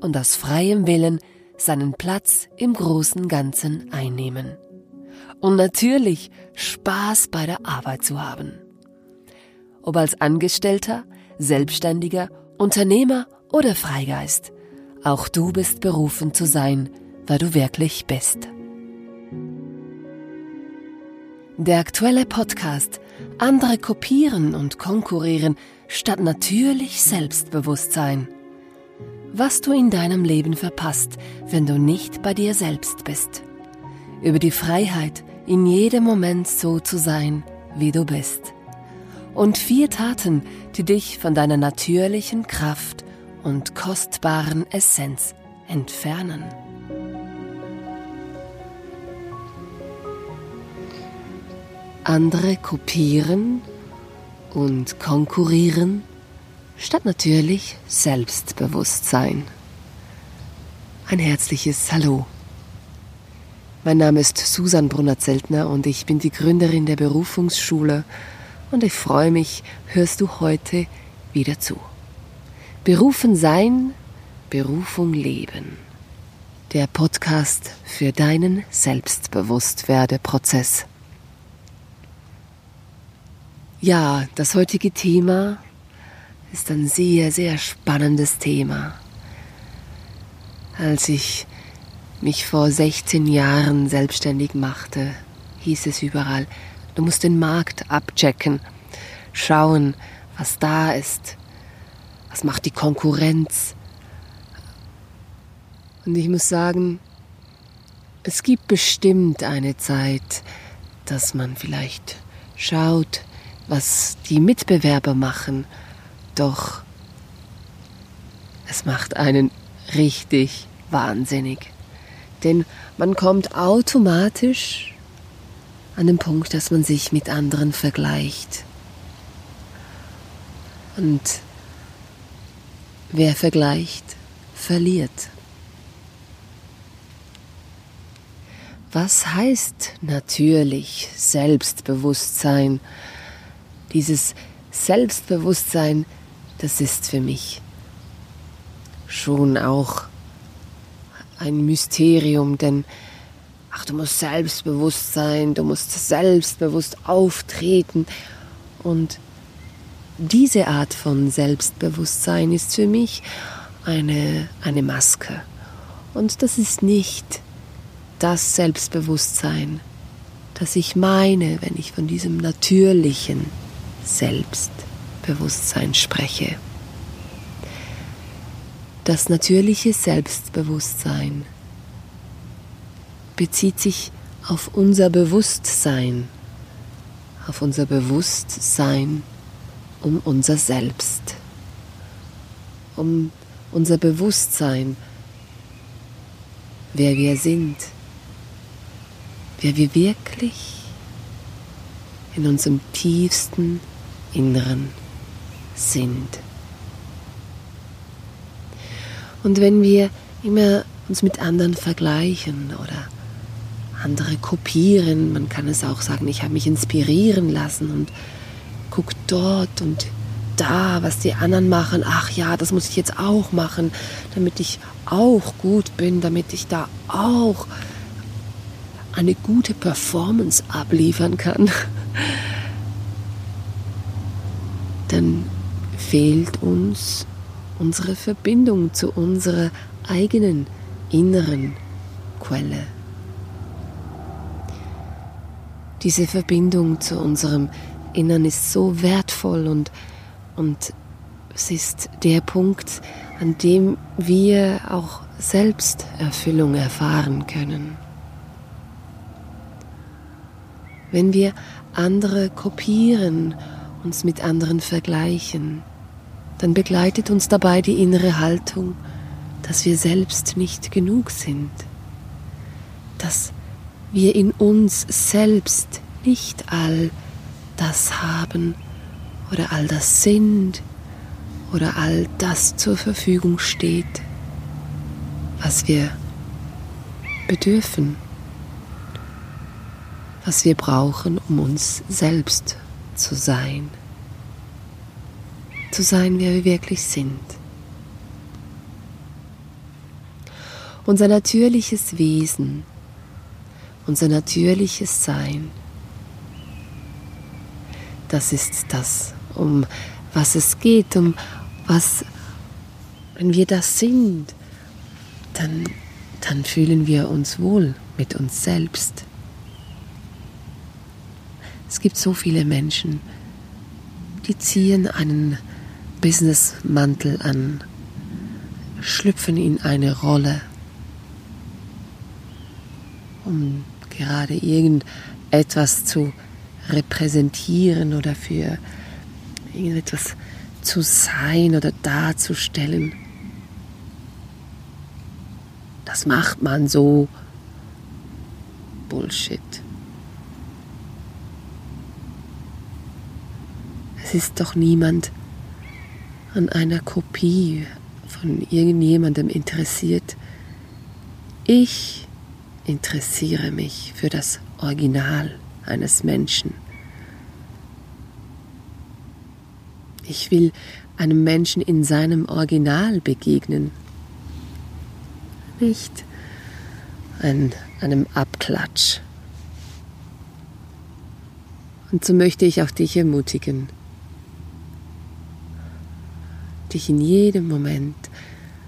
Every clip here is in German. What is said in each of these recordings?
und aus freiem Willen seinen Platz im großen Ganzen einnehmen. Und natürlich Spaß bei der Arbeit zu haben. Ob als Angestellter, Selbstständiger, Unternehmer oder Freigeist, auch du bist berufen zu sein, wer du wirklich bist. Der aktuelle Podcast Andere kopieren und konkurrieren statt natürlich Selbstbewusstsein. Was du in deinem Leben verpasst, wenn du nicht bei dir selbst bist. Über die Freiheit, in jedem Moment so zu sein, wie du bist. Und vier Taten, die dich von deiner natürlichen Kraft und kostbaren Essenz entfernen. andere kopieren und konkurrieren, statt natürlich Selbstbewusstsein. Ein herzliches Hallo. Mein Name ist Susan Brunner-Zeltner und ich bin die Gründerin der Berufungsschule und ich freue mich, hörst du heute wieder zu. Berufen sein, Berufung leben. Der Podcast für deinen Selbstbewusstwerdeprozess. Ja, das heutige Thema ist ein sehr, sehr spannendes Thema. Als ich mich vor 16 Jahren selbstständig machte, hieß es überall, du musst den Markt abchecken, schauen, was da ist, was macht die Konkurrenz. Und ich muss sagen, es gibt bestimmt eine Zeit, dass man vielleicht schaut, was die Mitbewerber machen, doch es macht einen richtig wahnsinnig. Denn man kommt automatisch an den Punkt, dass man sich mit anderen vergleicht. Und wer vergleicht, verliert. Was heißt natürlich Selbstbewusstsein? Dieses Selbstbewusstsein, das ist für mich schon auch ein Mysterium, denn ach, du musst selbstbewusst sein, du musst selbstbewusst auftreten und diese Art von Selbstbewusstsein ist für mich eine, eine Maske. Und das ist nicht das Selbstbewusstsein, das ich meine, wenn ich von diesem natürlichen Selbstbewusstsein spreche. Das natürliche Selbstbewusstsein bezieht sich auf unser Bewusstsein, auf unser Bewusstsein um unser Selbst, um unser Bewusstsein, wer wir sind, wer wir wirklich in unserem tiefsten Inneren sind. Und wenn wir immer uns mit anderen vergleichen oder andere kopieren, man kann es auch sagen, ich habe mich inspirieren lassen und guck dort und da, was die anderen machen, ach ja, das muss ich jetzt auch machen, damit ich auch gut bin, damit ich da auch eine gute Performance abliefern kann dann fehlt uns unsere Verbindung zu unserer eigenen inneren Quelle. Diese Verbindung zu unserem Innern ist so wertvoll und, und es ist der Punkt, an dem wir auch Selbsterfüllung erfahren können. Wenn wir andere kopieren, uns mit anderen vergleichen, dann begleitet uns dabei die innere Haltung, dass wir selbst nicht genug sind, dass wir in uns selbst nicht all das haben oder all das sind oder all das zur Verfügung steht, was wir bedürfen, was wir brauchen, um uns selbst zu sein, zu sein, wer wir wirklich sind. Unser natürliches Wesen, unser natürliches Sein, das ist das, um was es geht, um was, wenn wir das sind, dann, dann fühlen wir uns wohl mit uns selbst. Es gibt so viele Menschen, die ziehen einen Businessmantel an, schlüpfen in eine Rolle, um gerade irgendetwas zu repräsentieren oder für irgendetwas zu sein oder darzustellen. Das macht man so. Bullshit. Es ist doch niemand an einer Kopie von irgendjemandem interessiert. Ich interessiere mich für das Original eines Menschen. Ich will einem Menschen in seinem Original begegnen, nicht an einem Abklatsch. Und so möchte ich auch dich ermutigen, dich in jedem Moment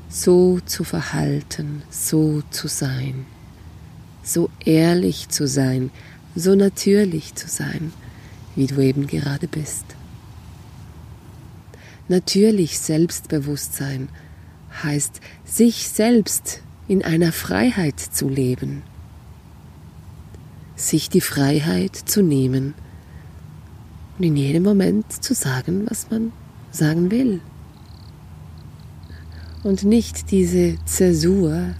so zu verhalten, so zu sein, so ehrlich zu sein, so natürlich zu sein, wie du eben gerade bist. Natürlich Selbstbewusstsein heißt, sich selbst in einer Freiheit zu leben, sich die Freiheit zu nehmen und in jedem Moment zu sagen, was man sagen will. Und nicht diese Zäsur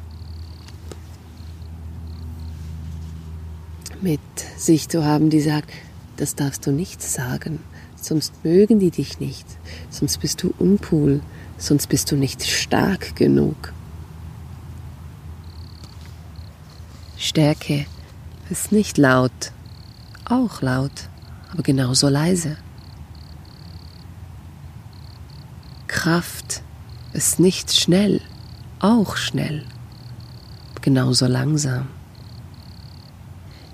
mit sich zu haben, die sagt, das darfst du nicht sagen, sonst mögen die dich nicht, sonst bist du uncool, sonst bist du nicht stark genug. Stärke ist nicht laut, auch laut, aber genauso leise. Kraft ist nicht schnell, auch schnell, genauso langsam.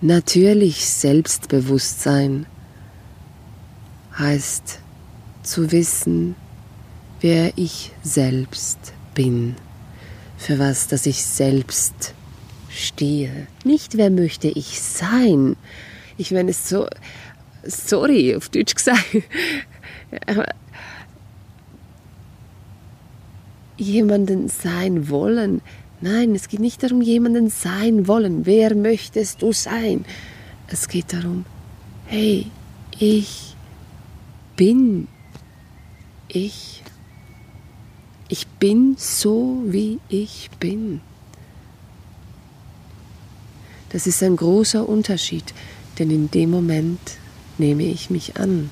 Natürlich Selbstbewusstsein heißt zu wissen, wer ich selbst bin, für was, dass ich selbst stehe. Nicht, wer möchte ich sein. Ich meine, es so, sorry, auf Deutsch gesagt, jemanden sein wollen, Nein, es geht nicht darum, jemanden sein wollen. Wer möchtest du sein? Es geht darum, hey, ich bin ich. Ich bin so, wie ich bin. Das ist ein großer Unterschied, denn in dem Moment nehme ich mich an,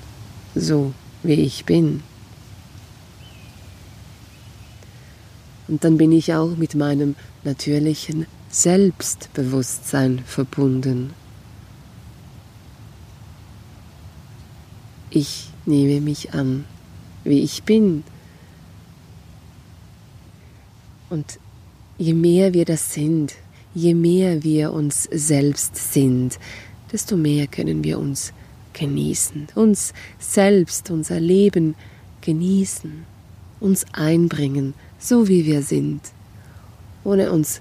so wie ich bin. Und dann bin ich auch mit meinem natürlichen Selbstbewusstsein verbunden. Ich nehme mich an, wie ich bin. Und je mehr wir das sind, je mehr wir uns selbst sind, desto mehr können wir uns genießen, uns selbst, unser Leben genießen, uns einbringen, so wie wir sind, ohne uns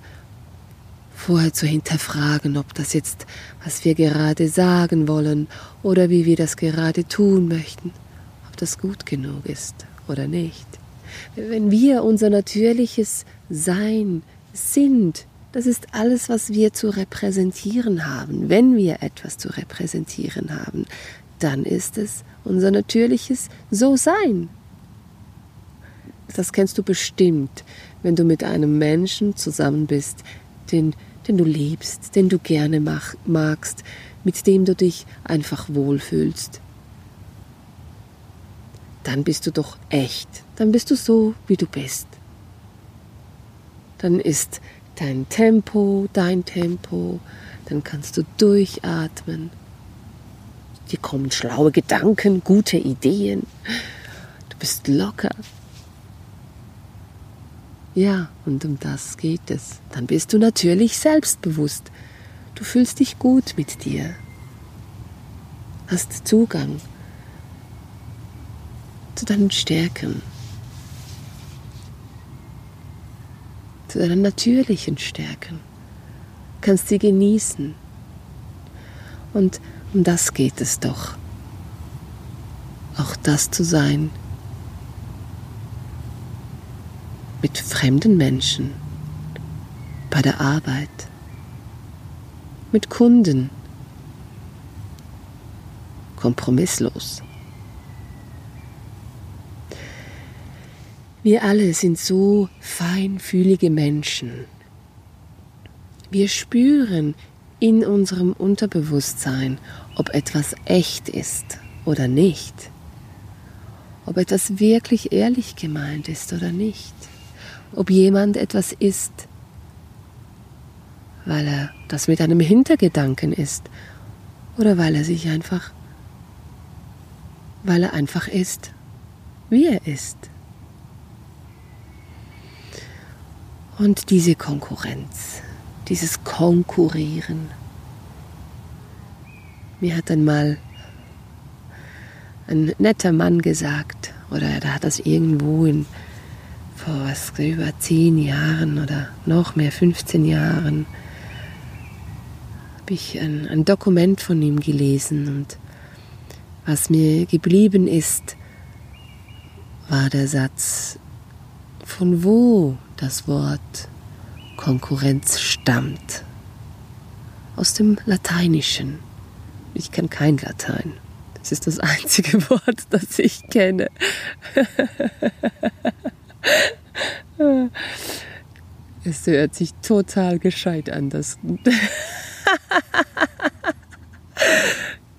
vorher zu hinterfragen, ob das jetzt, was wir gerade sagen wollen oder wie wir das gerade tun möchten, ob das gut genug ist oder nicht. Wenn wir unser natürliches Sein sind, das ist alles, was wir zu repräsentieren haben. Wenn wir etwas zu repräsentieren haben, dann ist es unser natürliches So-Sein. Das kennst du bestimmt, wenn du mit einem Menschen zusammen bist, den, den du liebst, den du gerne mach, magst, mit dem du dich einfach wohlfühlst. Dann bist du doch echt, dann bist du so, wie du bist. Dann ist dein Tempo, dein Tempo, dann kannst du durchatmen. Dir kommen schlaue Gedanken, gute Ideen. Du bist locker. Ja, und um das geht es. Dann bist du natürlich selbstbewusst. Du fühlst dich gut mit dir. Hast Zugang zu deinen Stärken. zu deinen natürlichen Stärken. Kannst sie genießen. Und um das geht es doch. Auch das zu sein mit fremden Menschen, bei der Arbeit, mit Kunden, kompromisslos. Wir alle sind so feinfühlige Menschen. Wir spüren in unserem Unterbewusstsein, ob etwas echt ist oder nicht. Ob etwas wirklich ehrlich gemeint ist oder nicht. Ob jemand etwas ist, weil er das mit einem Hintergedanken ist oder weil er sich einfach, weil er einfach ist, wie er ist. Und diese Konkurrenz, dieses Konkurrieren. Mir hat einmal ein netter Mann gesagt, oder da hat das irgendwo in, vor was, über zehn Jahren oder noch mehr, 15 Jahren, habe ich ein, ein Dokument von ihm gelesen und was mir geblieben ist, war der Satz, von wo das Wort Konkurrenz stammt. Aus dem Lateinischen. Ich kann kein Latein. Das ist das einzige Wort, das ich kenne. es hört sich total gescheit an. Das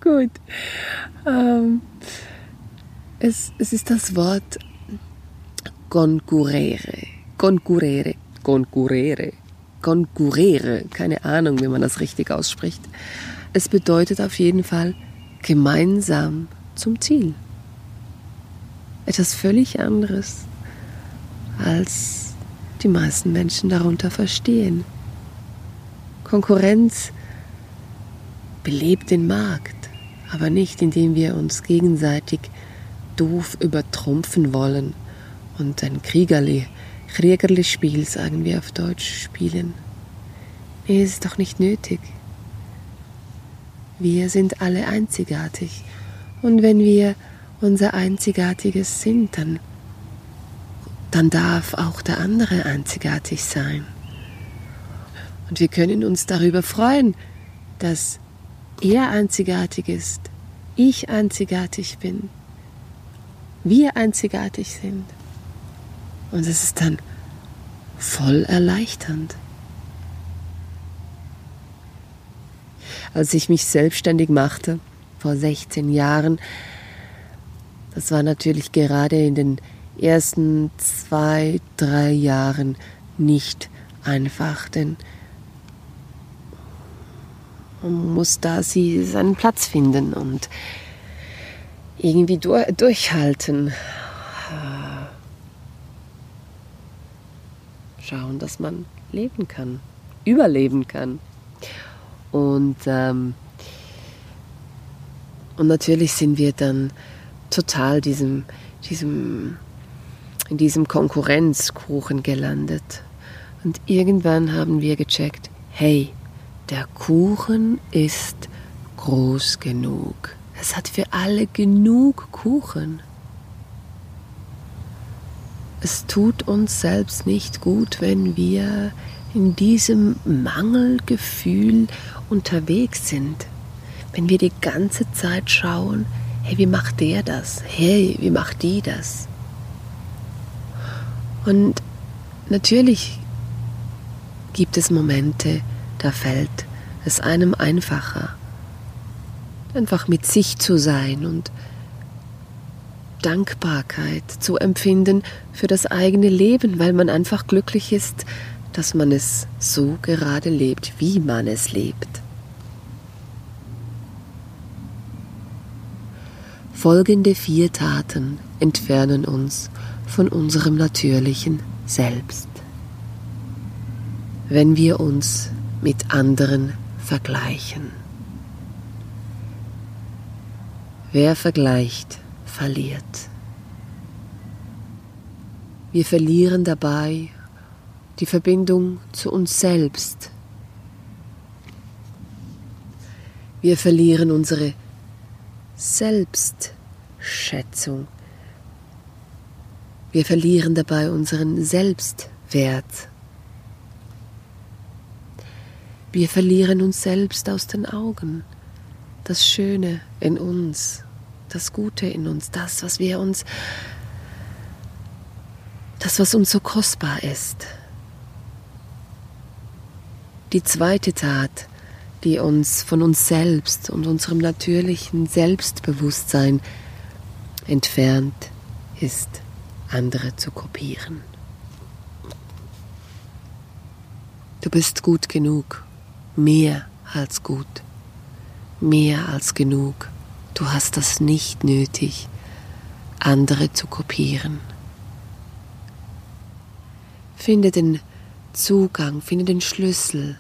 Gut. Ähm, es, es ist das Wort concurrere. Concurrere. Concurrere. Concurrere. Keine Ahnung, wie man das richtig ausspricht. Es bedeutet auf jeden Fall gemeinsam zum Ziel. Etwas völlig anderes, als die meisten Menschen darunter verstehen. Konkurrenz belebt den Markt, aber nicht indem wir uns gegenseitig doof übertrumpfen wollen und ein Kriegerli, Kriegerli-Spiel, sagen wir auf Deutsch, spielen. Nee, ist doch nicht nötig. Wir sind alle einzigartig. Und wenn wir unser Einzigartiges sind, dann, dann darf auch der andere einzigartig sein. Und wir können uns darüber freuen, dass er einzigartig ist, ich einzigartig bin, wir einzigartig sind. Und es ist dann voll erleichternd. Als ich mich selbstständig machte, vor 16 Jahren, das war natürlich gerade in den ersten zwei, drei Jahren nicht einfach, denn man muss da sie seinen Platz finden und irgendwie durchhalten. schauen, dass man leben kann, überleben kann. Und, ähm, und natürlich sind wir dann total diesem, diesem, in diesem Konkurrenzkuchen gelandet, Und irgendwann haben wir gecheckt, hey, der Kuchen ist groß genug. Es hat für alle genug Kuchen. Es tut uns selbst nicht gut, wenn wir in diesem Mangelgefühl unterwegs sind. Wenn wir die ganze Zeit schauen, hey, wie macht der das? Hey, wie macht die das? Und natürlich gibt es Momente, da fällt es einem einfacher, einfach mit sich zu sein und Dankbarkeit zu empfinden für das eigene Leben, weil man einfach glücklich ist, dass man es so gerade lebt, wie man es lebt. Folgende vier Taten entfernen uns von unserem natürlichen Selbst. Wenn wir uns mit anderen vergleichen. Wer vergleicht, verliert. Wir verlieren dabei die Verbindung zu uns selbst. Wir verlieren unsere Selbstschätzung. Wir verlieren dabei unseren Selbstwert. Wir verlieren uns selbst aus den Augen. Das Schöne in uns, das Gute in uns, das, was wir uns, das, was uns so kostbar ist. Die zweite Tat, die uns von uns selbst und unserem natürlichen Selbstbewusstsein entfernt, ist, andere zu kopieren. Du bist gut genug mehr als gut, mehr als genug. Du hast das nicht nötig, andere zu kopieren. Finde den Zugang, finde den Schlüssel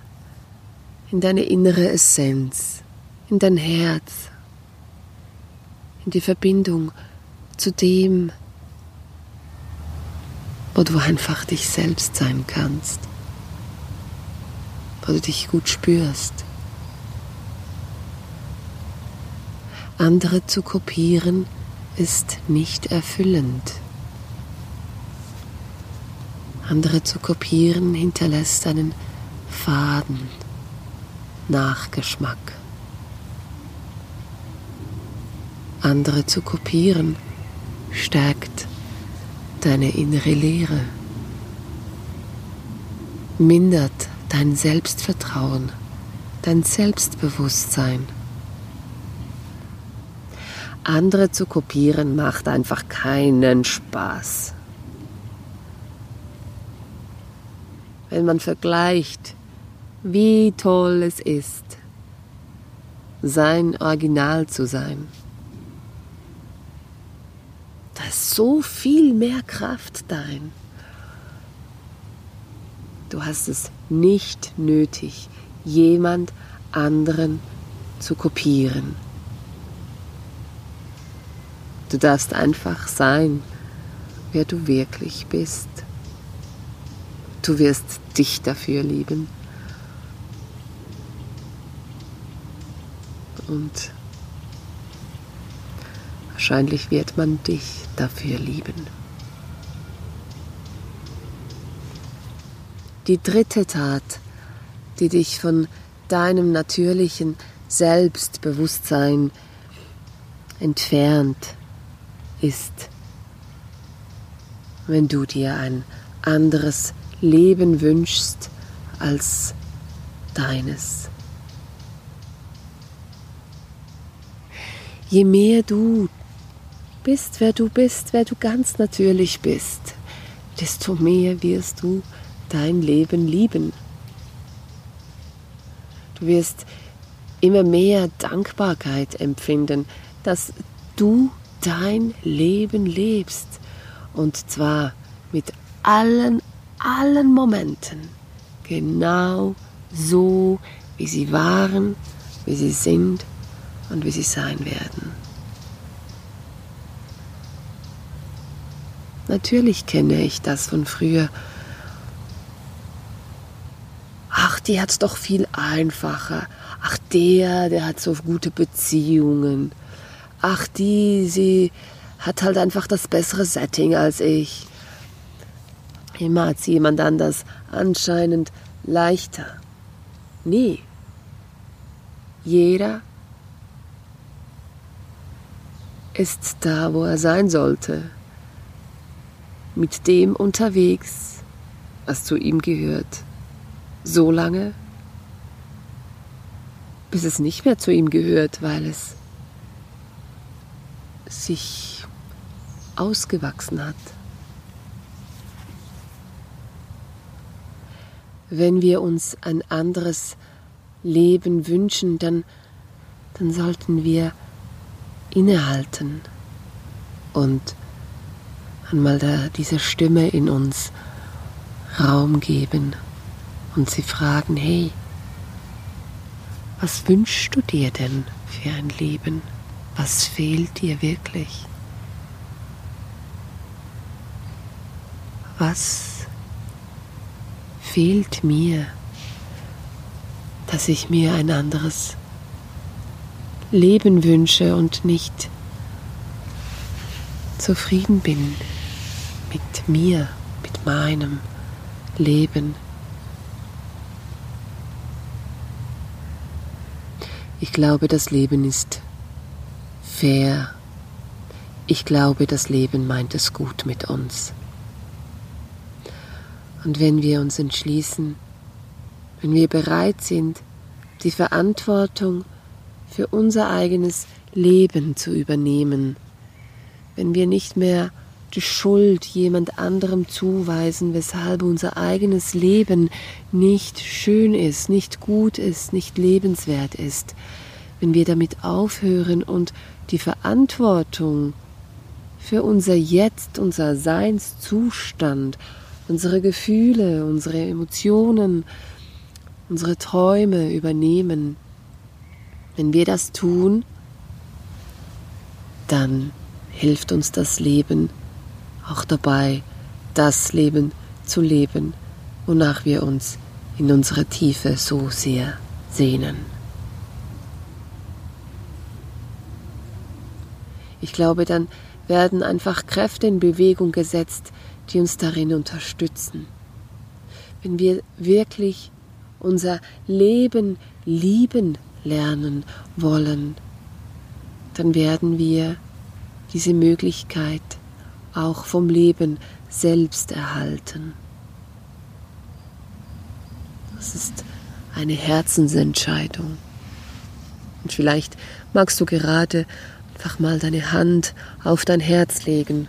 in deine innere Essenz, in dein Herz, in die Verbindung zu dem, wo du einfach dich selbst sein kannst wo du dich gut spürst. Andere zu kopieren ist nicht erfüllend. Andere zu kopieren hinterlässt einen faden Nachgeschmack. Andere zu kopieren stärkt deine innere Leere, mindert dein Selbstvertrauen, dein Selbstbewusstsein. Andere zu kopieren macht einfach keinen Spaß. Wenn man vergleicht, wie toll es ist, sein Original zu sein. So viel mehr Kraft darin. Du hast es nicht nötig, jemand anderen zu kopieren. Du darfst einfach sein, wer du wirklich bist. Du wirst dich dafür lieben. Und wahrscheinlich wird man dich dafür lieben. die dritte Tat, die dich von deinem natürlichen Selbstbewusstsein entfernt, ist, wenn du dir ein anderes Leben wünschst als deines. Je mehr du bist, wer du bist, wer du ganz natürlich bist, desto mehr wirst du dein Leben lieben. Du wirst immer mehr Dankbarkeit empfinden, dass du dein Leben lebst. Und zwar mit allen, allen Momenten. Genau so, wie sie waren, wie sie sind und wie sie sein werden. Natürlich kenne ich das von früher ach, die hat's doch viel einfacher. Ach, der, der hat so gute Beziehungen. Ach, die, sie hat halt einfach das bessere Setting als ich. Immer hat sie jemand anders anscheinend leichter. Nie. Jeder ist da, wo er sein sollte. Mit dem unterwegs, was zu ihm gehört. So lange, bis es nicht mehr zu ihm gehört, weil es sich ausgewachsen hat. Wenn wir uns ein anderes Leben wünschen, dann, dann sollten wir innehalten und einmal da diese Stimme in uns Raum geben und sie fragen, hey, was wünschst du dir denn für ein Leben? Was fehlt dir wirklich? Was fehlt mir, dass ich mir ein anderes Leben wünsche und nicht zufrieden bin mit mir, mit meinem Leben? Ich glaube, das Leben ist fair. Ich glaube, das Leben meint es gut mit uns. Und wenn wir uns entschließen, wenn wir bereit sind, die Verantwortung für unser eigenes Leben zu übernehmen, wenn wir nicht mehr die Schuld jemand anderem zuweisen, weshalb unser eigenes Leben nicht schön ist, nicht gut ist, nicht lebenswert ist, wenn wir damit aufhören und die Verantwortung für unser Jetzt, unser Seinszustand, unsere Gefühle, unsere Emotionen, unsere Träume übernehmen, wenn wir das tun, dann hilft uns das Leben auch dabei, das Leben zu leben, wonach wir uns in unserer Tiefe so sehr sehnen. Ich glaube, dann werden einfach Kräfte in Bewegung gesetzt, die uns darin unterstützen. Wenn wir wirklich unser Leben lieben lernen wollen, dann werden wir diese Möglichkeit auch vom Leben selbst erhalten. Das ist eine Herzensentscheidung. Und vielleicht magst du gerade einfach mal deine Hand auf dein Herz legen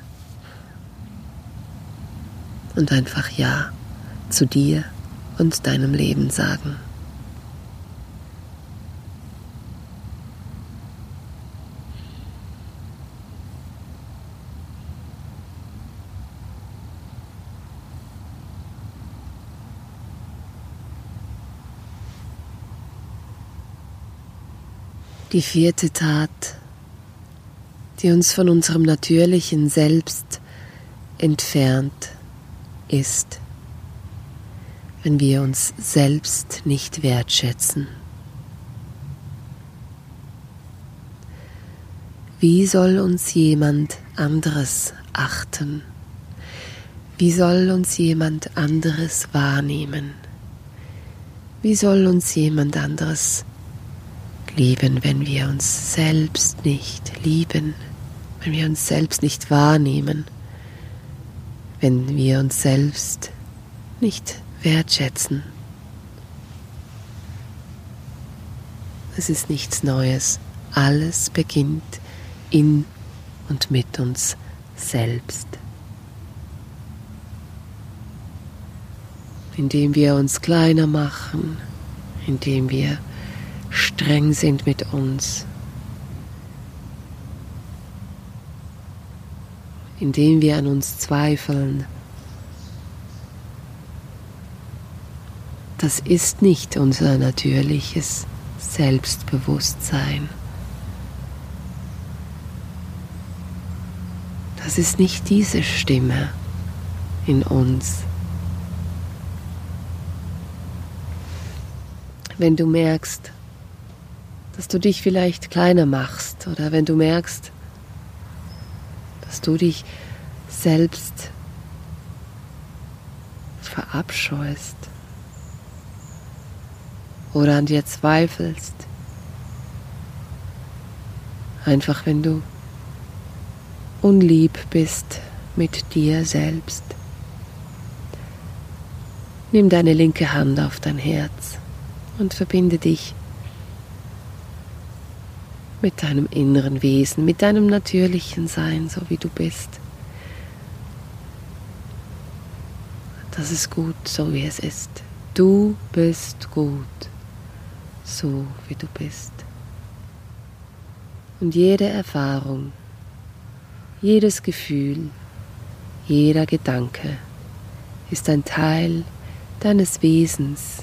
und einfach Ja zu dir und deinem Leben sagen. Die vierte Tat, die uns von unserem natürlichen Selbst entfernt, ist, wenn wir uns selbst nicht wertschätzen. Wie soll uns jemand anderes achten? Wie soll uns jemand anderes wahrnehmen? Wie soll uns jemand anderes lieben, wenn wir uns selbst nicht lieben, wenn wir uns selbst nicht wahrnehmen, wenn wir uns selbst nicht wertschätzen. Es ist nichts Neues. Alles beginnt in und mit uns selbst. Indem wir uns kleiner machen, indem wir streng sind mit uns, indem wir an uns zweifeln. Das ist nicht unser natürliches Selbstbewusstsein. Das ist nicht diese Stimme in uns. wenn du merkst, dass du dich vielleicht kleiner machst oder wenn du merkst, dass du dich selbst verabscheust oder an dir zweifelst. Einfach wenn du unlieb bist mit dir selbst. Nimm deine linke Hand auf dein Herz und verbinde dich mit deinem inneren Wesen, mit deinem natürlichen Sein, so wie du bist. Das ist gut, so wie es ist. Du bist gut, so wie du bist. Und jede Erfahrung, jedes Gefühl, jeder Gedanke ist ein Teil deines Wesens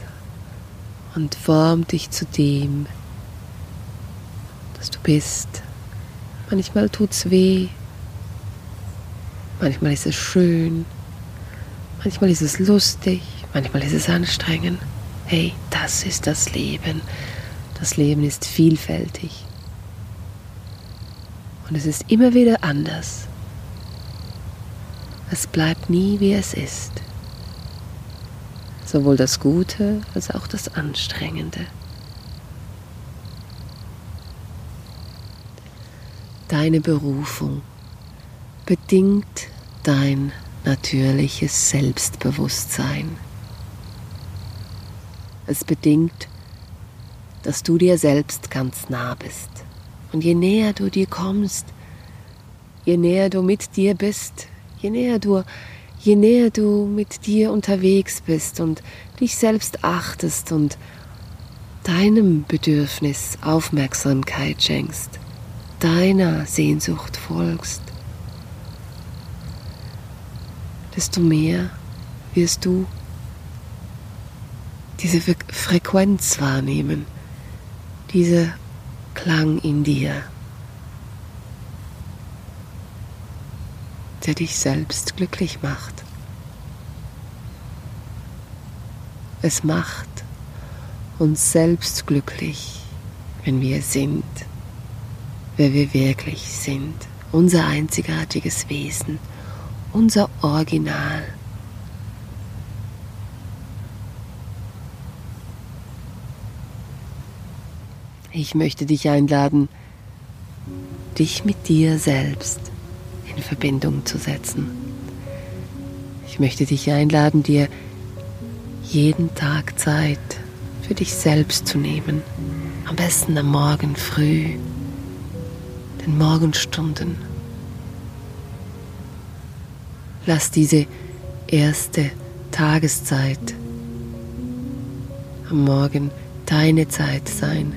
und formt dich zu dem, dass du bist. Manchmal tut's weh, manchmal ist es schön, manchmal ist es lustig, manchmal ist es anstrengend. Hey, das ist das Leben. Das Leben ist vielfältig. Und es ist immer wieder anders. Es bleibt nie, wie es ist. Sowohl das Gute als auch das Anstrengende. Deine Berufung bedingt dein natürliches Selbstbewusstsein. Es bedingt, dass du dir selbst ganz nah bist. Und je näher du dir kommst, je näher du mit dir bist, je näher du, je näher du mit dir unterwegs bist und dich selbst achtest und deinem Bedürfnis Aufmerksamkeit schenkst, deiner Sehnsucht folgst, desto mehr wirst du diese Frequenz wahrnehmen, diese Klang in dir, der dich selbst glücklich macht. Es macht uns selbst glücklich, wenn wir sind, wer wir wirklich sind, unser einzigartiges Wesen, unser Original. Ich möchte dich einladen, dich mit dir selbst in Verbindung zu setzen. Ich möchte dich einladen, dir jeden Tag Zeit für dich selbst zu nehmen. Am besten am Morgen früh, den Morgenstunden. Lass diese erste Tageszeit am Morgen deine Zeit sein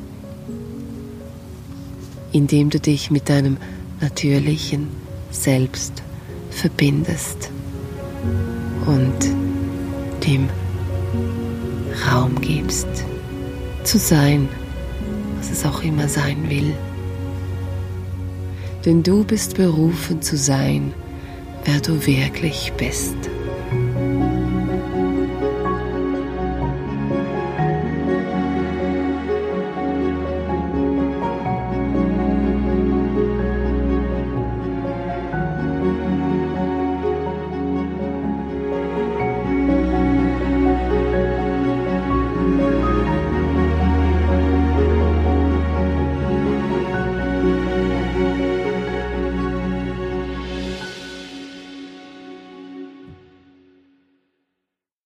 indem du dich mit deinem natürlichen Selbst verbindest und dem Raum gibst, zu sein, was es auch immer sein will. Denn du bist berufen zu sein, wer du wirklich bist.